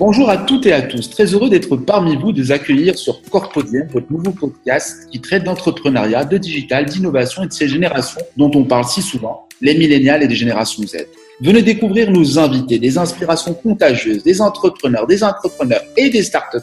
Bonjour à toutes et à tous. Très heureux d'être parmi vous, de vous accueillir sur Corpodium, votre nouveau podcast qui traite d'entrepreneuriat, de digital, d'innovation et de ces générations dont on parle si souvent, les millénials et des générations Z. Venez découvrir nos invités, des inspirations contagieuses, des entrepreneurs, des entrepreneurs et des start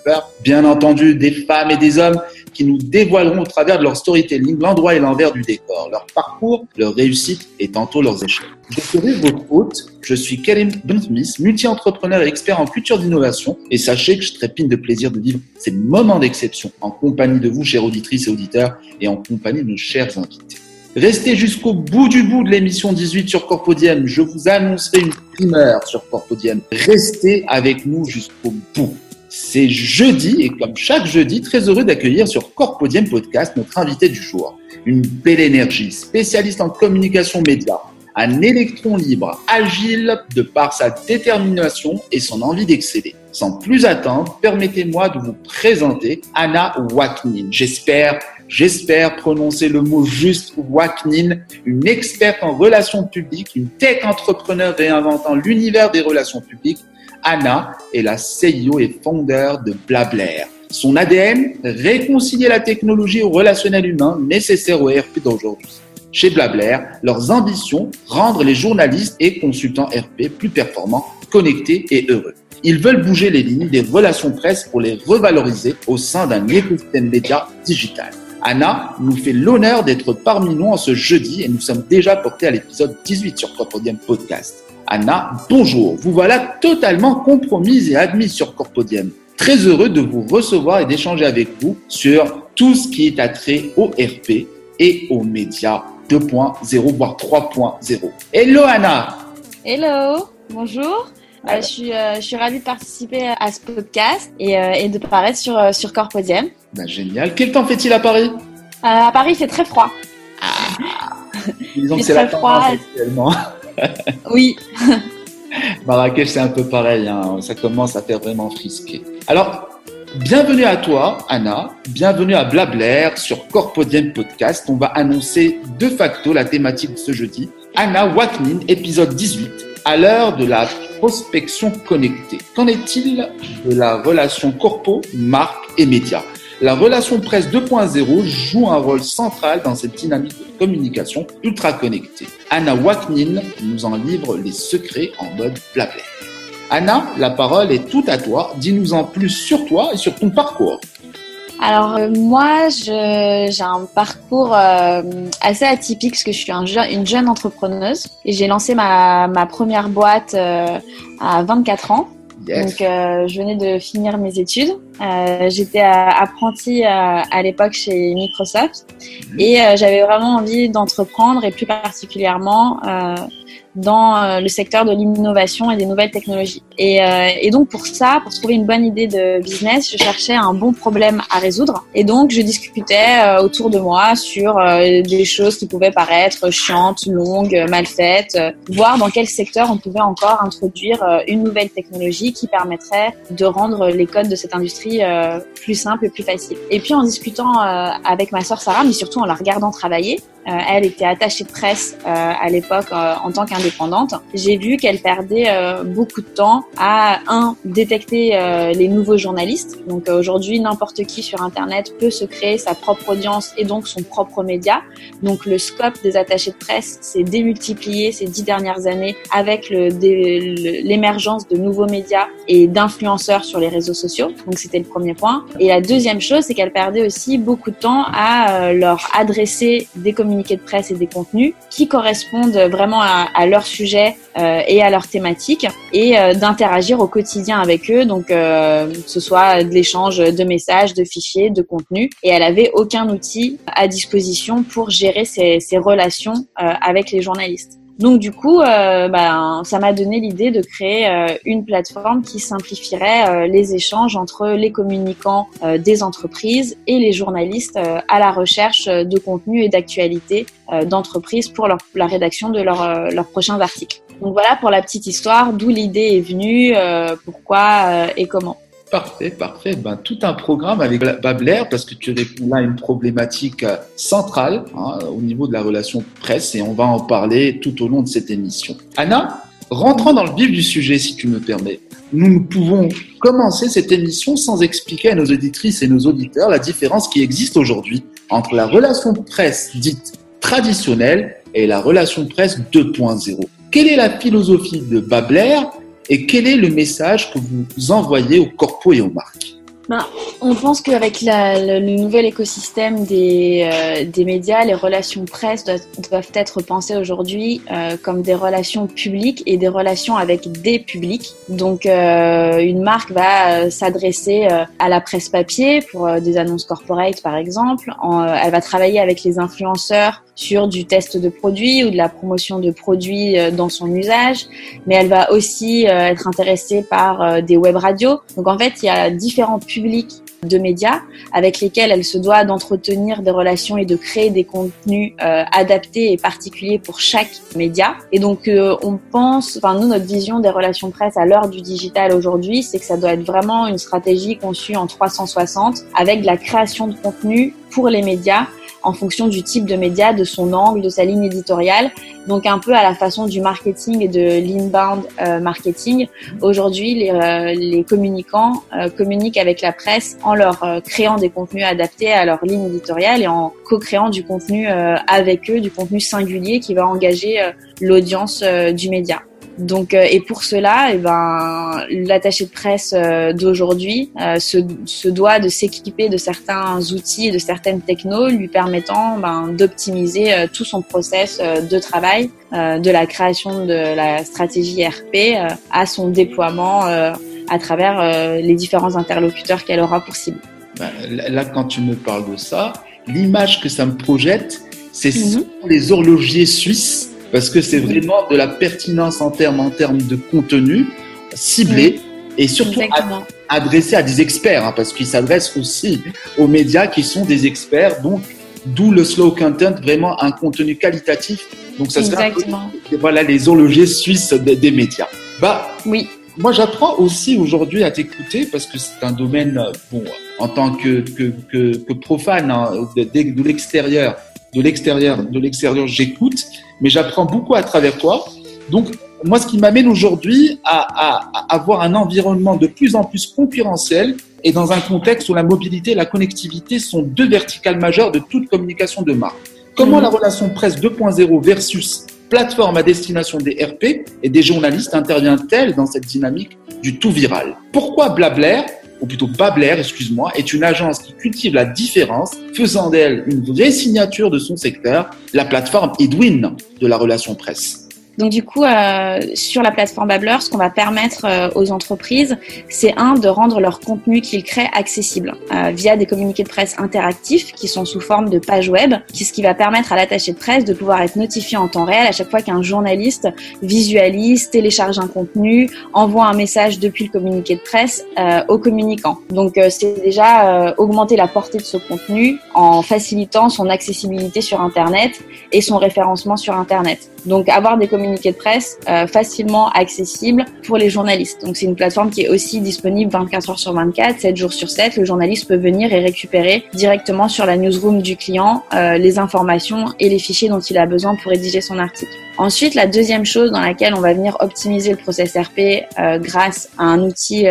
bien entendu des femmes et des hommes qui nous dévoileront au travers de leur storytelling l'endroit et l'envers du décor, leur parcours, leur réussite et tantôt leurs échecs. Je serai votre hôte. Je suis Karim Bensmith, multi-entrepreneur et expert en culture d'innovation. Et sachez que je trépine de plaisir de vivre ces moments d'exception en compagnie de vous, chères auditrices et auditeurs, et en compagnie de nos chers invités. Restez jusqu'au bout du bout de l'émission 18 sur Corpodium. Je vous annoncerai une primeur sur Corpodium. Restez avec nous jusqu'au bout. C'est jeudi et comme chaque jeudi, très heureux d'accueillir sur Corpodium Podcast notre invité du jour. Une belle énergie, spécialiste en communication média, un électron libre, agile de par sa détermination et son envie d'exceller. Sans plus attendre, permettez-moi de vous présenter Anna Waknin. J'espère J'espère prononcer le mot juste Waknin, une experte en relations publiques, une tech entrepreneur réinventant l'univers des relations publiques. Anna est la CEO et founder de Blablair. Son ADN, réconcilier la technologie au relationnel humain nécessaire au RP d'aujourd'hui. Chez Blablair, leurs ambitions, rendre les journalistes et consultants RP plus performants, connectés et heureux. Ils veulent bouger les lignes des relations presse pour les revaloriser au sein d'un écosystème média digital. Anna nous fait l'honneur d'être parmi nous en ce jeudi et nous sommes déjà portés à l'épisode 18 sur Corpodium Podcast. Anna, bonjour. Vous voilà totalement compromise et admise sur Corpodium. Très heureux de vous recevoir et d'échanger avec vous sur tout ce qui est attrait au RP et aux médias 2.0 voire 3.0. Hello Anna. Hello. Bonjour. Euh, je, suis, euh, je suis ravie de participer à ce podcast et, euh, et de paraître sur, sur Corpodium. Ben, génial. Quel temps fait-il à Paris? À Paris, c'est très froid. Ah. Disons que c'est la froid actuellement. oui. Marrakech, c'est un peu pareil. Hein. Ça commence à faire vraiment frisquer. Alors, bienvenue à toi, Anna. Bienvenue à Blablair sur Corpodium Podcast. On va annoncer de facto la thématique de ce jeudi. Anna Waknin, épisode 18, à l'heure de la prospection connectée. Qu'en est-il de la relation corpo, marque et média? La relation presse 2.0 joue un rôle central dans cette dynamique de communication ultra connectée. Anna Waknin nous en livre les secrets en mode blabla. Anna, la parole est toute à toi. Dis-nous en plus sur toi et sur ton parcours. Alors euh, moi, j'ai un parcours euh, assez atypique parce que je suis un une jeune entrepreneuse et j'ai lancé ma, ma, première boîte euh, à 24 ans. Donc je venais de finir mes études. J'étais apprentie à l'époque chez Microsoft mhm. et j'avais vraiment envie d'entreprendre et plus particulièrement dans euh, le secteur de l'innovation et des nouvelles technologies. Et, euh, et, donc pour ça, pour trouver une bonne idée de business, je cherchais un bon problème à résoudre. Et donc je discutais euh, autour de moi sur des choses qui pouvaient paraître chiantes, longues, mal faites, voir dans quel secteur on pouvait encore introduire une nouvelle technologie qui permettrait de rendre les codes de cette industrie plus simples et plus faciles. Et puis en discutant avec ma sœur Sarah, mais surtout en la regardant travailler, elle était attachée de presse à l'époque en tant qu'indépendante j'ai vu qu'elle perdait euh, beaucoup de temps à un détecter euh, les nouveaux journalistes. Donc euh, aujourd'hui, n'importe qui sur Internet peut se créer sa propre audience et donc son propre média. Donc le scope des attachés de presse s'est démultiplié ces dix dernières années avec l'émergence de nouveaux médias et d'influenceurs sur les réseaux sociaux. Donc c'était le premier point. Et la deuxième chose, c'est qu'elle perdait aussi beaucoup de temps à leur adresser des de presse et des contenus qui correspondent vraiment à, leur sujet euh, et à leur thématique et euh, d'interagir au quotidien avec eux, donc euh, ce soit de l'échange de messages, de fichiers, de contenus. Et elle avait aucun outil à disposition pour gérer ces relations avec les journalistes. Donc du coup, euh, ben, ça m'a donné l'idée de créer euh, une plateforme qui simplifierait euh, les échanges entre les communicants des entreprises et les journalistes à la recherche de contenu et d'actualité d'entreprises pour la rédaction de leurs prochains articles. Donc voilà pour la petite histoire, d'où l'idée est venue, pourquoi et comment. Parfait, parfait. Ben, tout un programme avec Babler parce que tu réponds là à une problématique euh, centrale hein, au niveau de la relation presse et on va en parler tout au long de cette émission. Anna, Rentrant dans le vif du sujet, si tu me permets, nous pouvons commencer cette émission sans expliquer à nos auditrices et nos auditeurs la différence qui existe aujourd'hui entre la relation presse dite traditionnelle et la relation presse 2.0. Quelle est la philosophie de Babler et quel est le message que vous envoyez aux corpos et aux marques ben, on pense qu'avec le, nouvel écosystème des, euh, des, médias, les relations presse doivent, être pensées aujourd'hui euh, comme des relations publiques et des relations avec des publics. Donc, euh, une marque va s'adresser à la presse papier pour des annonces corporate, par exemple. elle va travailler avec les influenceurs sur du test de produits ou de la promotion de produits dans son usage, mais elle va aussi être intéressée par des web radios. Donc en fait, il y a différents publics public de médias avec lesquels elle se doit d'entretenir des relations et de créer des contenus euh, adaptés et particuliers pour chaque média. Et donc euh, on pense, enfin nous notre vision des relations presse à l'heure du digital aujourd'hui, c'est que ça doit être vraiment une stratégie conçue en 360 avec de la création de contenu pour les médias en fonction du type de média, de son angle, de sa ligne éditoriale. Donc un peu à la façon du marketing et de l'inbound euh, marketing. Aujourd'hui, les, euh, les, communicants euh, communiquent avec la presse en leur créant des contenus adaptés à leur ligne éditoriale et en co-créant du contenu avec eux, du contenu singulier qui va engager l'audience du média. Donc, euh, et pour cela, eh ben, l'attaché de presse euh, d'aujourd'hui euh, se, se, doit de s'équiper de certains outils et de certaines technos lui permettant ben, d'optimiser tout son process de travail, de la création de la stratégie RP à son déploiement à travers les différents interlocuteurs qu'elle aura pour cible. Ben, là, quand tu me parles de ça, l'image que ça me projette, c'est mm les horlogiers suisses parce que c'est vraiment de la pertinence en termes, en termes de contenu ciblé et surtout adressé à des experts, hein, parce qu'ils s'adressent aussi aux médias qui sont des experts, donc d'où le slow content, vraiment un contenu qualitatif. Donc ça serait voilà les horlogers suisses des, médias. Bah oui. Moi, j'apprends aussi aujourd'hui à t'écouter parce que c'est un domaine, bon, en tant que, que, que, profane hein, de, de l'extérieur, de l'extérieur, de l'extérieur, j'écoute, mais j'apprends beaucoup à travers toi. Donc, moi, ce qui m'amène aujourd'hui à, à, avoir un environnement de plus en plus concurrentiel et dans un contexte où la mobilité et la connectivité sont deux verticales majeures de toute communication de marque. Comment mhm. la relation presse 2.0 versus plateforme à destination des RP et des journalistes intervient-elle dans cette dynamique du tout viral? Pourquoi Blabler ou plutôt Babler, excuse-moi, est une agence qui cultive la différence, faisant d'elle une vraie signature de son secteur, la plateforme Edwin de la relation presse. Donc du coup, euh, sur la plateforme Babbler, ce qu'on va permettre euh, aux entreprises, c'est un de rendre leur contenu qu'ils créent accessible euh, via des communiqués de presse interactifs qui sont sous forme de pages web, ce qui va permettre à l'attaché de presse de pouvoir être notifié en temps réel à chaque fois qu'un journaliste visualise, télécharge un contenu, envoie un message depuis le communiqué de presse au communicant. Donc c'est déjà augmenter la portée de ce contenu en facilitant son accessibilité sur Internet et son référencement sur Internet. Donc avoir des communiqués de presse euh, facilement accessibles pour les journalistes. Donc c'est une plateforme qui est aussi disponible 24 heures sur 24, 7 jours sur 7. Le journaliste peut venir et récupérer directement sur la newsroom du client euh, les informations et les fichiers dont il a besoin pour rédiger son article. Ensuite, la deuxième chose dans laquelle on va venir optimiser le process RP euh, grâce à un outil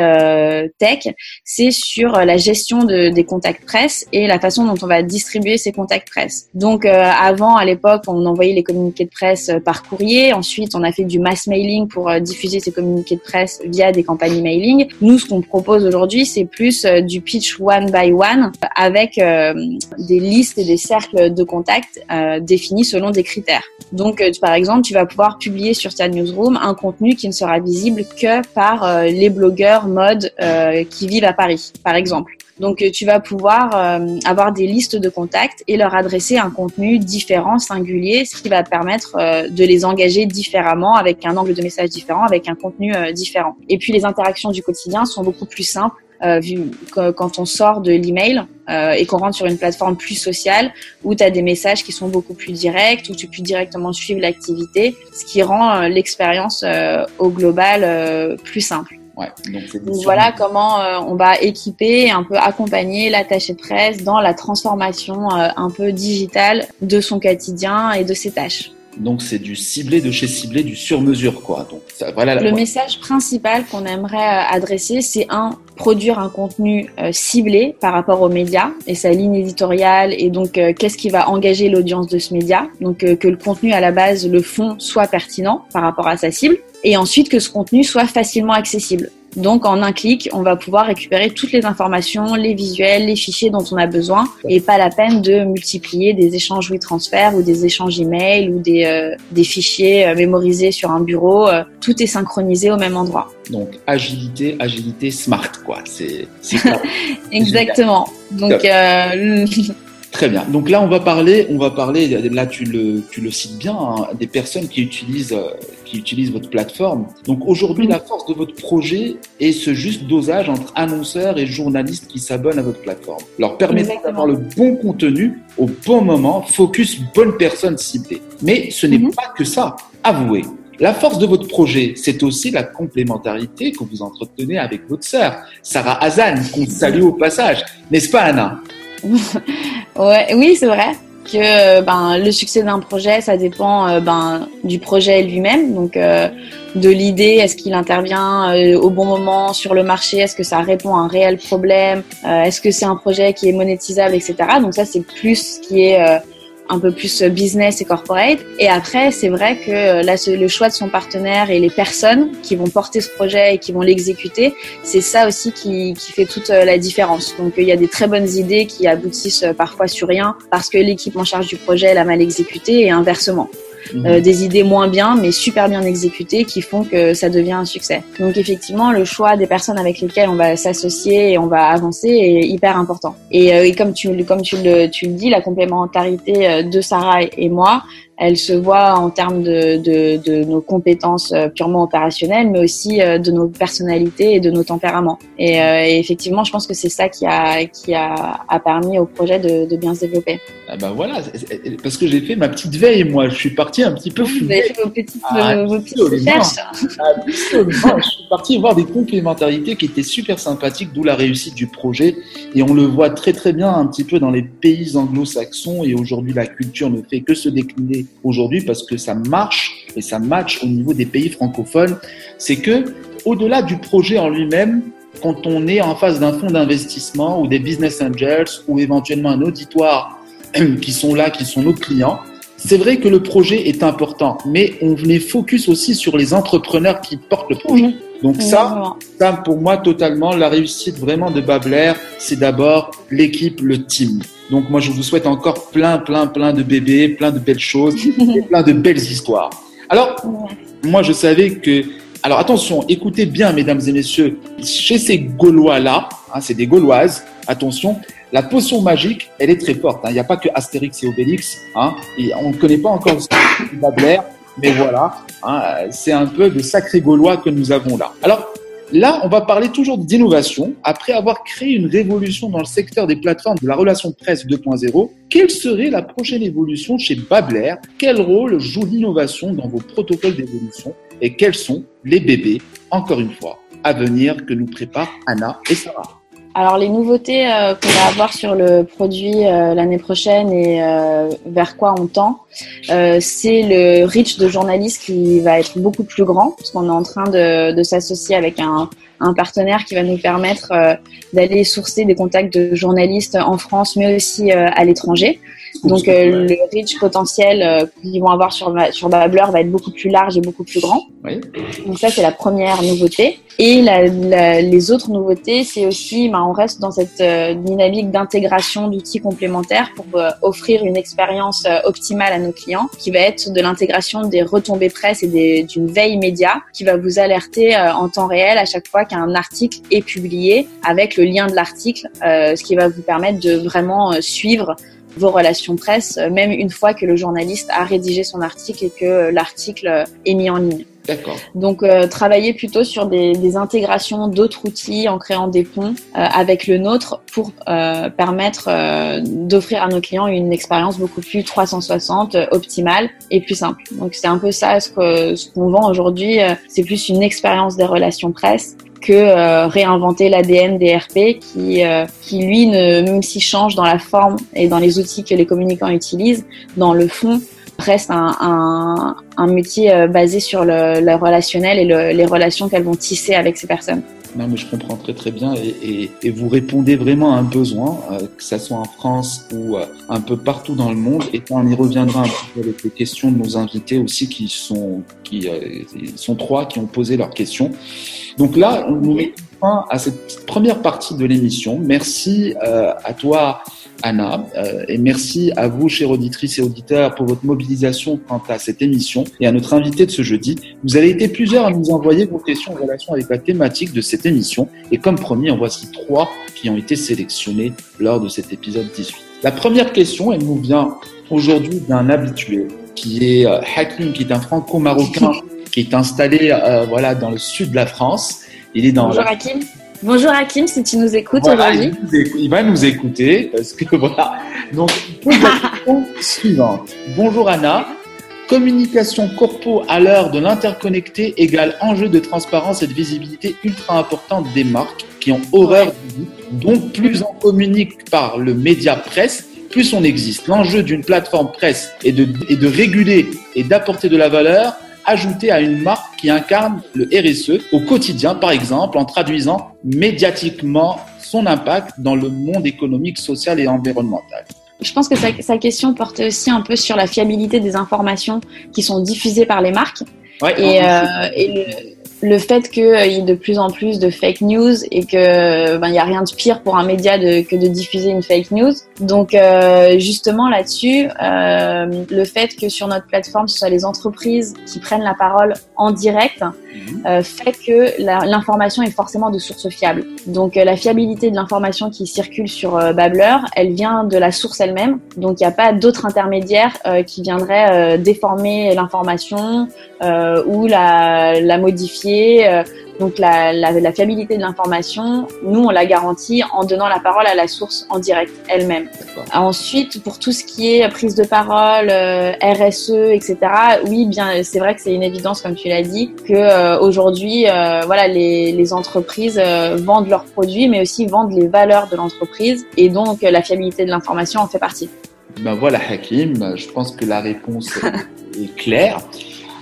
tech, c'est sur la gestion de, des contacts presse et la façon dont on va distribuer ces contacts presse. Donc avant, à l'époque, on envoyait les communiqués de presse par courrier. On a fait du mass mailing pour diffuser ces communiqués de presse via des campagnes mailing. Nous, ce qu'on propose aujourd'hui, c'est plus du pitch one by one avec des listes et des cercles de contacts définis selon des critères. Donc, par exemple, tu vas pouvoir publier sur ta newsroom un contenu qui ne sera visible que par euh, les blogueurs mode euh, qui vivent à Paris, par exemple. Donc euh, tu vas pouvoir avoir des listes de contacts et leur adresser un contenu différent, singulier, ce qui va permettre de les engager différemment, avec un angle de message différent, avec un contenu différent. Et puis les interactions du quotidien sont beaucoup plus simples euh, vu quand on sort de l'email euh, et qu'on rentre sur une plateforme plus sociale où tu as des messages qui sont beaucoup plus directs, où tu peux directement suivre l'activité, ce qui rend euh, l'expérience au global plus simple. Ouais, donc, voilà comment on va équiper et un peu accompagner l'attaché de presse dans la transformation un peu digitale de son quotidien et de ses tâches. Donc c'est du ciblé de chez ciblé, du sur mesure quoi. Donc voilà. Le message principal qu'on aimerait euh, adresser, c'est un produire un contenu euh, ciblé par rapport aux médias et sa ligne éditoriale et donc euh, qu'est-ce qui va engager l'audience de ce média. Donc que le contenu à la base, le fond soit pertinent par rapport à sa cible et ensuite que ce contenu soit facilement accessible. Donc en un clic, on va pouvoir récupérer toutes les informations, les visuels, les fichiers dont on a besoin et pas la peine de multiplier des échanges WeTransfer ou des échanges email ou des, euh, des fichiers euh, mémorisés sur un bureau. Euh, tout est synchronisé au même endroit. Donc agilité, agilité smart quoi. C'est exactement. Donc Très bien. Donc là, on va parler, on va parler. Là, tu le, tu le cites bien, hein, des personnes qui utilisent, qui utilisent votre plateforme. Donc aujourd'hui, la force de votre projet est ce juste dosage entre annonceurs et journalistes qui s'abonnent à votre plateforme. Leur permettre d'avoir le bon contenu au bon moment, focus bonne personne ciblée. Mais ce n'est mhm. pas que ça. Avouez. La force de votre projet, c'est aussi la complémentarité que vous entretenez avec votre sœur, Sarah Hazan, qu'on salue au passage. N'est-ce pas, Anna? Ouais, oui, c'est vrai que ben, le succès d'un projet, ça dépend euh, ben, du projet lui-même. Donc, euh, de l'idée, est-ce qu'il intervient euh, au bon moment sur le marché Est-ce que ça répond à un réel problème Est-ce que c'est un projet qui est monétisable, etc. Donc ça, c'est plus ce qui est un peu plus business et corporate. Et après, c'est vrai que euh, là, le choix de son partenaire et les personnes qui vont porter ce projet et qui vont l'exécuter, c'est ça aussi qui, qui, fait toute euh, la différence. Donc, il y a des très bonnes idées qui aboutissent euh, parfois sur rien parce que l'équipe en charge du projet l'a mal exécuté et inversement. Euh, mhm. des idées moins bien, mais super bien exécutées, qui font que ça devient un succès. Donc effectivement, le choix des personnes avec lesquelles on va s'associer et on va avancer est hyper important. Et, euh, et comme tu comme tu le tu le dis, la complémentarité euh, de Sarah et moi, elle se voit en termes de, de, de, nos compétences euh, purement opérationnelles, mais aussi euh, de nos personnalités et de nos tempéraments. Et, euh, et effectivement, je pense que c'est ça qui a, qui a, a, permis au projet de, de bien se développer. Ah ben voilà, parce que j'ai fait ma petite veille, moi. Je suis parti un petit peu fou. Vous avez fait vos petites, ah, vos petites recherches. Absolument. je suis parti voir des complémentarités qui étaient super sympathiques, d'où la réussite du projet. Et on le voit très très bien un petit peu dans les pays anglo-saxons. Et aujourd'hui, la culture ne fait que se décliner aujourd'hui parce que ça marche et ça match au niveau des pays francophones, c'est que au-delà du projet en lui-même, quand on est en face d'un fonds d'investissement ou des business angels ou éventuellement un auditoire qui sont là, qui sont nos clients, c'est vrai que le projet est important, mais on venait focus aussi sur les entrepreneurs qui portent le projet. Donc ça, ça pour moi totalement, la réussite vraiment de Babler, c'est d'abord l'équipe, le team. Donc moi, je vous souhaite encore plein, plein, plein de bébés, plein de belles choses, et plein de belles histoires. Alors, moi, je savais que... Alors attention, écoutez bien, mesdames et messieurs, chez ces Gaulois-là, hein, c'est des Gauloises, attention, la potion magique, elle est très forte. Hein. Il n'y a pas que Astérix et Obélix. Hein, et on ne connaît pas encore Babler, mais voilà, hein, c'est un peu de sacré Gaulois que nous avons là. Alors, Là, on va parler toujours d'innovation. Après avoir créé une révolution dans le secteur des plateformes de la relation presse 2.0, quelle serait la prochaine évolution chez Babler? Quel rôle joue l'innovation dans vos protocoles d'évolution? Et quels sont les bébés, encore une fois, à venir que nous préparent Anna et Sarah? Alors les nouveautés euh, qu'on va avoir sur le produit euh, l'année prochaine et euh, vers quoi on tend, c'est le reach de journalistes qui va être beaucoup plus grand parce qu'on est en train de, de s'associer avec un, un, partenaire qui va nous permettre d'aller sourcer des contacts de journalistes en France mais aussi à l'étranger. Donc le reach potentiel qu'ils vont avoir sur, sur Babbler va être beaucoup plus large et beaucoup plus grand. Oui. Donc ça c'est la première nouveauté. Et la, la, les autres nouveautés, c'est aussi, ben, on reste dans cette euh, dynamique d'intégration d'outils complémentaires pour euh, offrir une expérience euh, optimale à nos clients, qui va être de l'intégration des retombées presse et d'une veille média, qui va vous alerter en temps réel à chaque fois qu'un article est publié, avec le lien de l'article, ce qui va vous permettre de vraiment suivre vos relations presse, même une fois que le journaliste a rédigé son article et que l'article est mis en ligne. Donc euh, travailler plutôt sur des, des intégrations d'autres outils en créant des ponts euh, avec le nôtre pour euh, permettre d'offrir à nos clients une expérience beaucoup plus 360, optimale et plus simple. Donc c'est un peu ça ce qu'on ce qu'on vend aujourd'hui. c'est plus une expérience des relations presse que réinventer l'ADN des RP qui, qui lui, ne, même s'il change dans la forme et dans les outils que les communicants utilisent, dans le fond, reste un, métier basé sur le, relationnel et les relations qu'elles vont tisser avec ces personnes. Non, mais je comprends très très bien et, vous répondez vraiment à un besoin, que ce soit en France ou un peu partout dans le monde. Et on y reviendra un peu avec les questions de nos invités aussi, qui sont qui sont trois qui ont posé leurs questions. Donc là, nous mettons fin à cette première partie de l'émission. Merci à toi, Anna. Euh, et merci à vous, chers auditrices et auditeurs, pour votre mobilisation quant à cette émission et à notre invité de ce jeudi. Vous avez été plusieurs à nous envoyer vos questions en relation avec la thématique de cette émission. Et comme promis, en voici trois qui ont été sélectionnés lors de cet épisode 18. La première question, elle nous vient aujourd'hui d'un habitué qui est euh, Hakim, qui est un franco-marocain qui est installé euh, voilà, dans le sud de la France. Il est dans Bonjour Hakim. Bonjour Hakim, si tu nous écoutes aujourd'hui. Il, va nous écouter parce que voilà. Donc, suivante. Bonjour Anna. Communication corpo à l'heure de l'interconnecté égale enjeu de transparence et de visibilité ultra importante des marques qui ont horreur du Donc, plus on communique par le média presse, plus on existe. L'enjeu d'une plateforme presse est de, est de réguler et d'apporter de la valeur ajouter à une marque qui incarne le RSE au quotidien, par exemple, en traduisant médiatiquement son impact dans le monde économique, social et environnemental. Je pense que sa, question porte aussi un peu sur la fiabilité des informations qui sont diffusées par les marques. et, euh, et le, le fait qu'il y ait de plus en plus de fake news et que ben il y a rien de pire pour un média de, que de diffuser une fake news. Donc euh, justement là-dessus, euh, le fait que sur notre plateforme ce soit les entreprises qui prennent la parole en direct mhm. euh, fait que l'information est forcément de source fiable. Donc euh, la fiabilité de l'information qui circule sur euh, Babbler, elle vient de la source elle-même. Donc il n'y a pas d'autres intermédiaires qui viendraient déformer l'information ou la, la modifier euh, donc la, la, fiabilité de l'information, nous on la garantit en donnant la parole à la source en direct elle-même. Ensuite, pour tout ce qui est prise de parole, euh, RSE, etc. Oui, bien c'est vrai que c'est une évidence comme tu l'as dit que euh, aujourd'hui, voilà, les, les entreprises vendent leurs produits, mais aussi vendent les valeurs de l'entreprise et donc la fiabilité de l'information en fait partie. Ben voilà Hakim, je pense que la réponse est claire.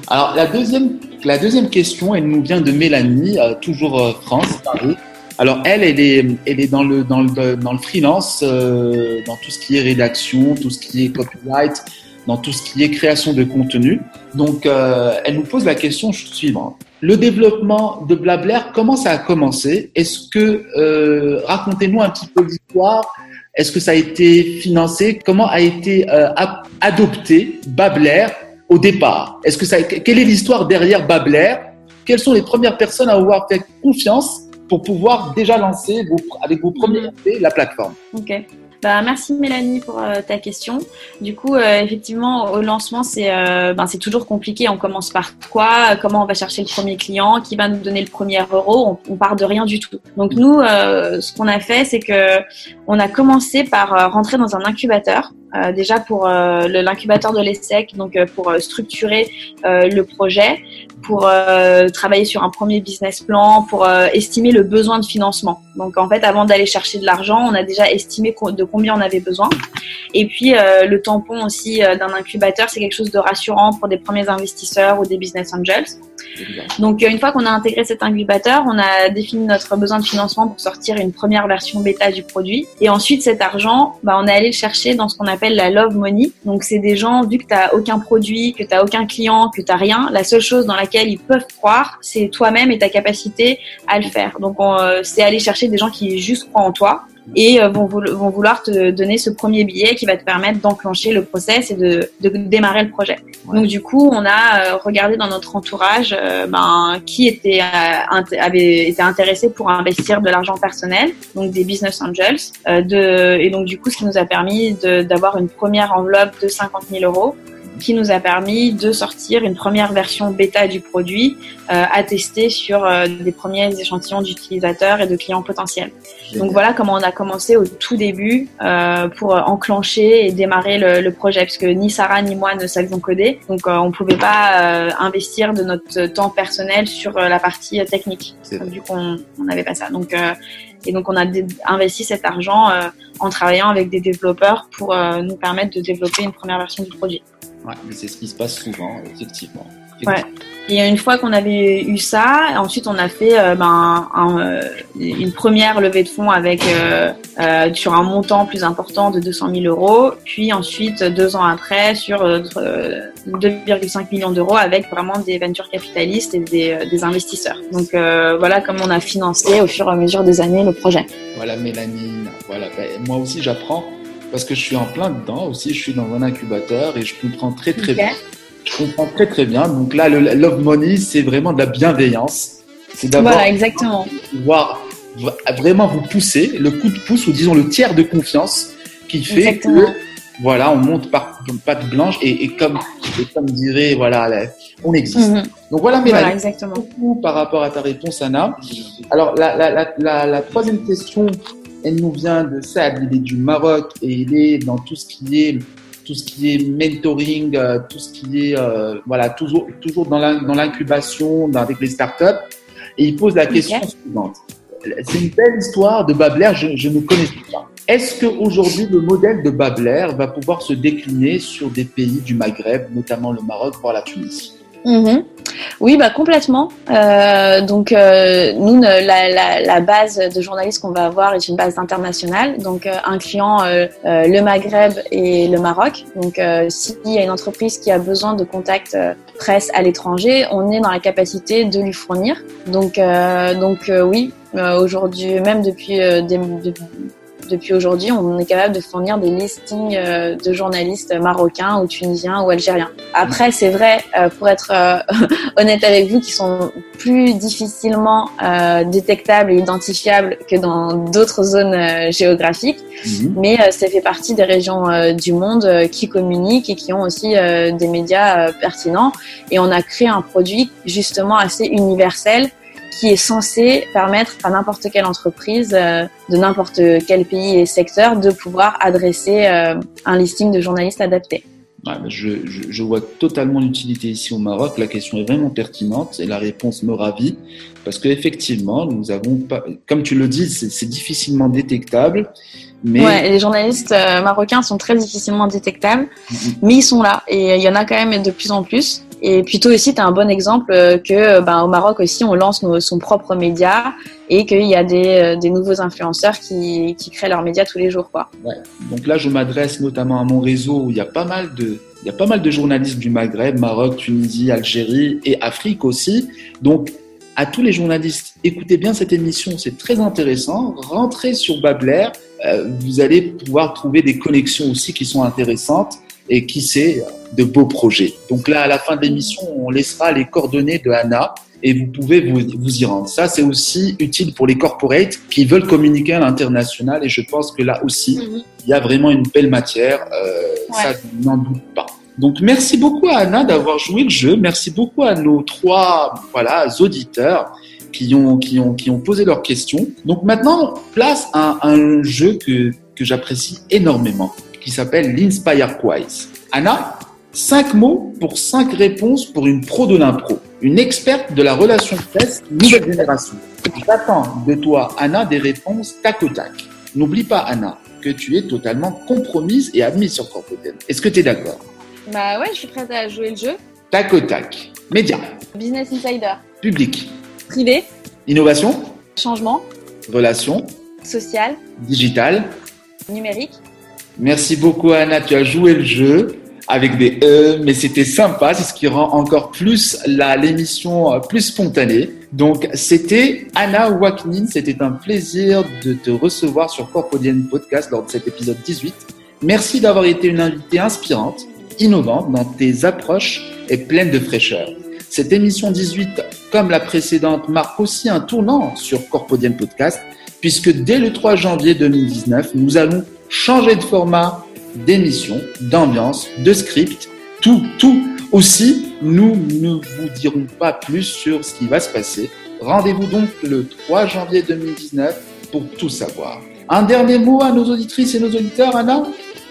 Alors la deuxième, la deuxième question, elle nous vient de Mélanie, euh, toujours euh, France, Paris. Alors elle, elle est, elle est dans le dans le dans le freelance, euh, dans tout ce qui est rédaction, tout ce qui est copyright, dans tout ce qui est création de contenu. Donc elle nous pose la question suivante le développement de Blablair, comment ça a commencé? Est-ce que racontez-nous un petit peu l'histoire Est-ce que ça a été financé? Comment a été adopté Babler au départ Est-ce que ça, quelle est l'histoire derrière Babler? Quelles sont les premières personnes à avoir fait confiance pour pouvoir déjà lancer avec vos premiers mhm. la plateforme? Ok. Bah, merci Mélanie pour euh, ta question. Du coup, euh, effectivement, au lancement, c'est euh, ben, toujours compliqué. On commence par quoi? Comment on va chercher le premier client? Qui va nous donner le premier euro? On, on part de rien du tout. Donc nous, ce qu'on a fait, c'est que on a commencé par rentrer dans un incubateur. Déjà pour l'incubateur de l'ESSEC, donc pour structurer le projet, pour travailler sur un premier business plan, pour estimer le besoin de financement. Donc en fait, avant d'aller chercher de l'argent, on a déjà estimé de combien on avait besoin. Et puis euh, le tampon aussi euh, d'un incubateur, c'est quelque chose de rassurant pour des premiers investisseurs ou des business angels. Donc euh, une fois qu'on a intégré cet incubateur, on a défini notre besoin de financement pour sortir une première version bêta du produit. Et ensuite cet argent, bah, on est allé le chercher dans ce qu'on appelle la love money. Donc c'est des gens, vu que tu n'as aucun produit, que tu n'as aucun client, que tu n'as rien, la seule chose dans laquelle ils peuvent croire, c'est toi-même et ta capacité à le faire. Donc c'est aller chercher des gens qui juste croient en toi et euh, vont, vouloir te donner ce premier billet qui va te permettre d'enclencher le process et de, de démarrer le projet. Donc du coup, on a euh, regardé dans notre entourage euh, ben, qui était, avait été intéressé pour investir de l'argent personnel, donc des business angels. de, et donc du coup, ce qui nous a permis d'avoir une première enveloppe de 50 000 euros qui nous a permis de sortir une première version bêta du produit euh, à tester sur euh, des premiers échantillons d'utilisateurs et de clients potentiels. Donc voilà comment on a commencé au tout début euh, pour enclencher et démarrer le, le, projet, puisque ni Sarah ni moi ne savions coder, donc euh, on pouvait pas euh, investir de notre temps personnel sur la partie technique, vu qu'on n'avait pas ça. Donc et donc on a investi cet argent en travaillant avec des développeurs pour nous permettre de développer une première version du produit. Ouais, mais c'est ce qui se passe souvent, effectivement. Ouais. Et une fois qu'on avait eu ça, ensuite on a fait euh, ben, un, euh, une première levée de fonds avec euh, euh sur un montant plus important de 200 000 euros, puis ensuite deux ans après sur 2,5 millions d'euros avec vraiment des ventures capitalistes et des, des investisseurs. Donc voilà comment on a financé au fur et à mesure des années le projet. Voilà Mélanie, voilà. Ben, moi aussi j'apprends parce que je suis en plein dedans aussi, je suis dans un incubateur et je comprends très très bien je comprends très très bien. Donc là, le Love Money, c'est vraiment de la bienveillance. C'est d'avoir voilà, exactement. Pouvoir vraiment vous pousser, le coup de pouce ou disons le tiers de confiance qui fait que voilà, on monte par patte blanche et, et comme et comme dirait voilà, on existe. Mhm. Donc voilà, Mélanie, voilà, exactement. beaucoup par rapport à ta réponse, Anna. Alors la, la, la, la, troisième question, elle nous vient de Saad, il est du Maroc et il est dans tout ce qui est tout ce qui est mentoring, euh, tout ce qui est euh, voilà toujours toujours dans l'incubation avec les startups. Et il pose la question suivante. C'est une belle histoire de Babler, je, je ne connais pas. Est-ce qu'aujourd'hui, le modèle de Babler va pouvoir se décliner sur des pays du Maghreb, notamment le Maroc, voire la Tunisie? Mhm. Oui, bah complètement. Euh, donc euh, nous, la, la, la, base de journalistes qu'on va avoir est une base internationale, donc euh, incluant euh, euh, le Maghreb et le Maroc. Donc s'il y a une entreprise qui a besoin de contacts presse à l'étranger, on est dans la capacité de lui fournir. Donc donc oui, aujourd'hui, même depuis des, depuis aujourd'hui, on est capable de fournir des listings euh, de journalistes marocains ou tunisiens ou algériens. Après, c'est vrai, euh, pour être euh, honnête avec vous, qui sont plus difficilement détectables et identifiables que dans d'autres zones géographiques, mhm. mais ça fait partie des régions du monde qui communiquent et qui ont aussi des médias pertinents. Et on a créé un produit justement assez universel qui est censé permettre à n'importe quelle entreprise euh, de n'importe quel pays et secteur de pouvoir adresser euh, un listing de journalistes adaptés. je, je, je, vois totalement l'utilité ici au Maroc. La question est vraiment pertinente et la réponse me ravit parce qu'effectivement, nous avons pas, comme tu le dis, c'est difficilement détectable. Mais... Ouais, les journalistes euh, marocains sont très difficilement détectables, mm-hmm. mais ils sont là et il y en a quand même de plus en plus. Et puis toi aussi, tu as un bon exemple euh, que ben, au Maroc aussi, on lance son propre média et qu'il y a des, euh, nouveaux influenceurs qui, qui créent leurs médias tous les jours. Quoi. Ouais. Donc là, je m'adresse notamment à mon réseau où il y a pas mal de, il y a pas mal de journalistes du Maghreb, Maroc, Tunisie, Algérie et Afrique aussi. Donc à tous les journalistes, écoutez bien cette émission, c'est très intéressant. Rentrez sur Babler, euh, vous allez pouvoir trouver des connexions aussi qui sont intéressantes et qui sait, de beaux projets. Donc là, à la fin de l'émission, on laissera les coordonnées de Anna et vous pouvez vous, vous y rendre. Ça, c'est aussi utile pour les corporates qui veulent communiquer à l'international et je pense que là aussi, mhm. il y a vraiment une belle matière. Euh, Ça, n'en doute pas. Donc, merci beaucoup à Anna d'avoir joué le jeu. Merci beaucoup à nos trois voilà, auditeurs qui ont, qui, ont, qui ont posé leurs questions. Donc maintenant, place à un jeu que, que j'apprécie énormément qui s'appelle l'Inspire Quiz. Anna, cinq mots pour cinq réponses pour une pro de l'impro, une experte de la relation presse nouvelle génération. J'attends de toi, Anna, des réponses tac au tac. N'oublie pas, Anna, que tu es totalement compromise et admise sur Corpoten. Est-ce que tu es d'accord? Bah ouais, je suis prête à jouer le jeu. Tac au tac. Média. Business Insider. Public. Privé. Innovation. Changement. Relation. Social. Digital. Numérique. Merci beaucoup Anna, tu as joué le jeu avec des E, mais c'était sympa, c'est ce qui rend encore plus l'émission euh, plus spontanée. Donc c'était Anna Waknin, c'était un plaisir de te recevoir sur Corpodian Podcast lors de cet épisode 18. Merci d'avoir été une invitée inspirante, innovante dans tes approches et pleine de fraîcheur. Cette émission 18, comme la précédente, marque aussi un tournant sur Corpodian Podcast, puisque dès le 3 janvier 2019, nous allons changer de format d'émission, d'ambiance, de script, tout, tout. Aussi, nous ne vous dirons pas plus sur ce qui va se passer. Rendez-vous donc le 3 janvier 2019 pour tout savoir. Un dernier mot à nos auditrices et nos auditeurs, Anna?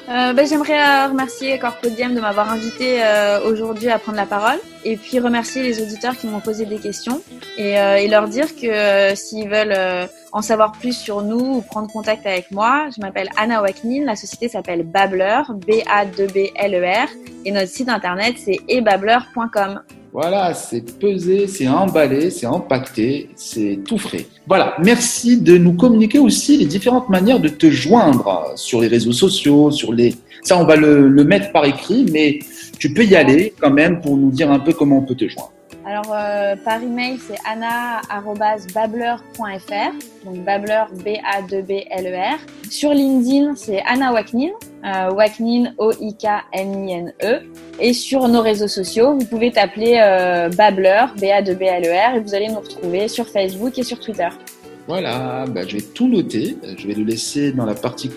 Euh, ben, J'aimerais euh, remercier Corpodium de m'avoir invité euh, aujourd'hui à prendre la parole et puis remercier les auditeurs qui m'ont posé des questions et, euh, leur dire que s'ils veulent en savoir plus sur nous ou prendre contact avec moi, je m'appelle Anna Waknin, la société s'appelle Babbler, B-A-2-B-L-E-R et notre site internet c'est ebabbler.com. Voilà, c'est pesé, c'est emballé, c'est empaqueté, c'est tout frais. Voilà, merci de nous communiquer aussi les différentes manières de te joindre sur les réseaux sociaux, sur les... Ça, on va le, le mettre par écrit, mais tu peux y aller quand même pour nous dire un peu comment on peut te joindre. Alors, euh, par email, c'est anna.babbler.fr. Donc, Babbler, B-A-2-B-L-E-R. Sur LinkedIn, c'est Anna Waknin. Euh, Waknin, O-I-K-N-I-N-E. Et sur nos réseaux sociaux, vous pouvez t'appeler euh, Babbler, B-A-2-B-L-E-R. Et vous allez nous retrouver sur Facebook et sur Twitter. Voilà, bah, je vais tout noter. Je vais le laisser dans la partie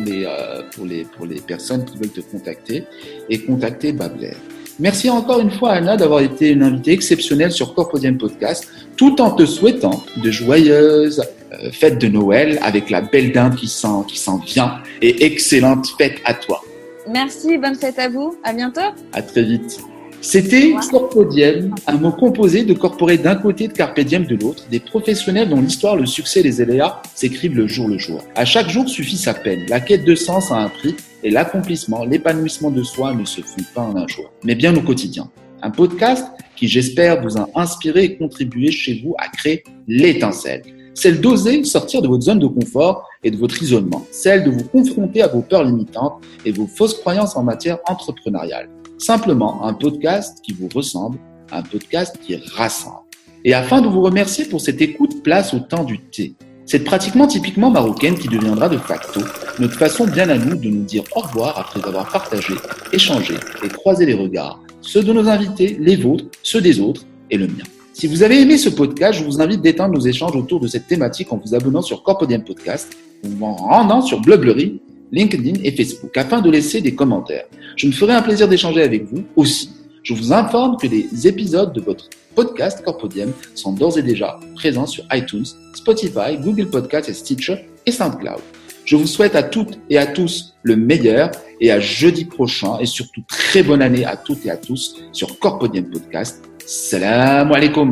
les, euh, pour les, pour les personnes qui veulent te contacter et contacter Babbler. Merci encore une fois, Anna, d'avoir été une invitée exceptionnelle sur Corpodium Podcast, tout en te souhaitant de joyeuses euh, fêtes de Noël avec la belle dinde qui s'en, qui s'en vient et excellente fête à toi. Merci, bonne fête à vous. À bientôt. À très vite. C'était Corpodium, un mot composé de corporé d'un côté et de carpe diem de l'autre, des professionnels dont l'histoire, le succès et les éléas s'écrivent le jour le jour. À chaque jour suffit sa peine. La quête de sens a un prix et l'accomplissement, l'épanouissement de soi ne se font pas en un jour, mais bien au quotidien. Un podcast qui, j'espère, vous a inspiré et contribué chez vous à créer l'étincelle. Celle d'oser sortir de votre zone de confort et de votre isolement. Celle de vous confronter à vos peurs limitantes et vos fausses croyances en matière entrepreneuriale. Simplement un podcast qui vous ressemble, un podcast qui rassemble. Et afin de vous remercier pour cette écoute, place au temps du thé. C'est pratiquement typiquement marocaine qui deviendra de facto notre façon bien à nous de nous dire au revoir après avoir partagé, échangé et croisé les regards, ceux de nos invités, les vôtres, ceux des autres et le mien. Si vous avez aimé ce podcast, je vous invite d'étendre nos échanges autour de cette thématique en vous abonnant sur Corpodium Podcast ou en rendant sur Bloglery, LinkedIn et Facebook afin de laisser des commentaires. Je me ferai un plaisir d'échanger avec vous aussi. Je vous informe que les épisodes de votre podcast Corpodium sont d'ores et déjà présents sur iTunes, Spotify, Google Podcasts et Stitcher et SoundCloud. Je vous souhaite à toutes et à tous le meilleur et à jeudi prochain et surtout très bonne année à toutes et à tous sur Corpodium Podcast. Salam alaikum.